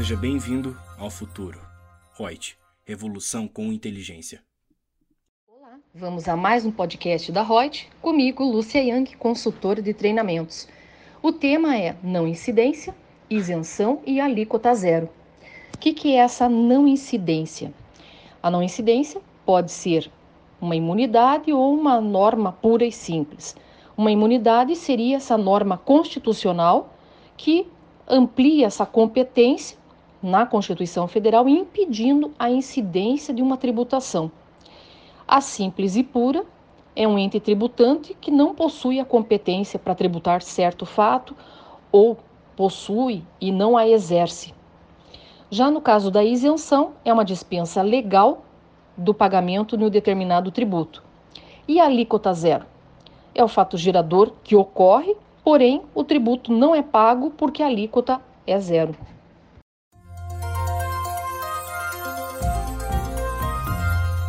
Seja bem-vindo ao futuro. Reut, revolução com inteligência. Olá, vamos a mais um podcast da Reut, comigo, Lúcia Yang, consultora de treinamentos. O tema é não incidência, isenção e alíquota zero. O que, que é essa não incidência? A não incidência pode ser uma imunidade ou uma norma pura e simples. Uma imunidade seria essa norma constitucional que amplia essa competência na Constituição Federal, impedindo a incidência de uma tributação. A simples e pura é um ente tributante que não possui a competência para tributar certo fato ou possui e não a exerce. Já no caso da isenção, é uma dispensa legal do pagamento no determinado tributo. E a alíquota zero? É o fato gerador que ocorre, porém o tributo não é pago porque a alíquota é zero.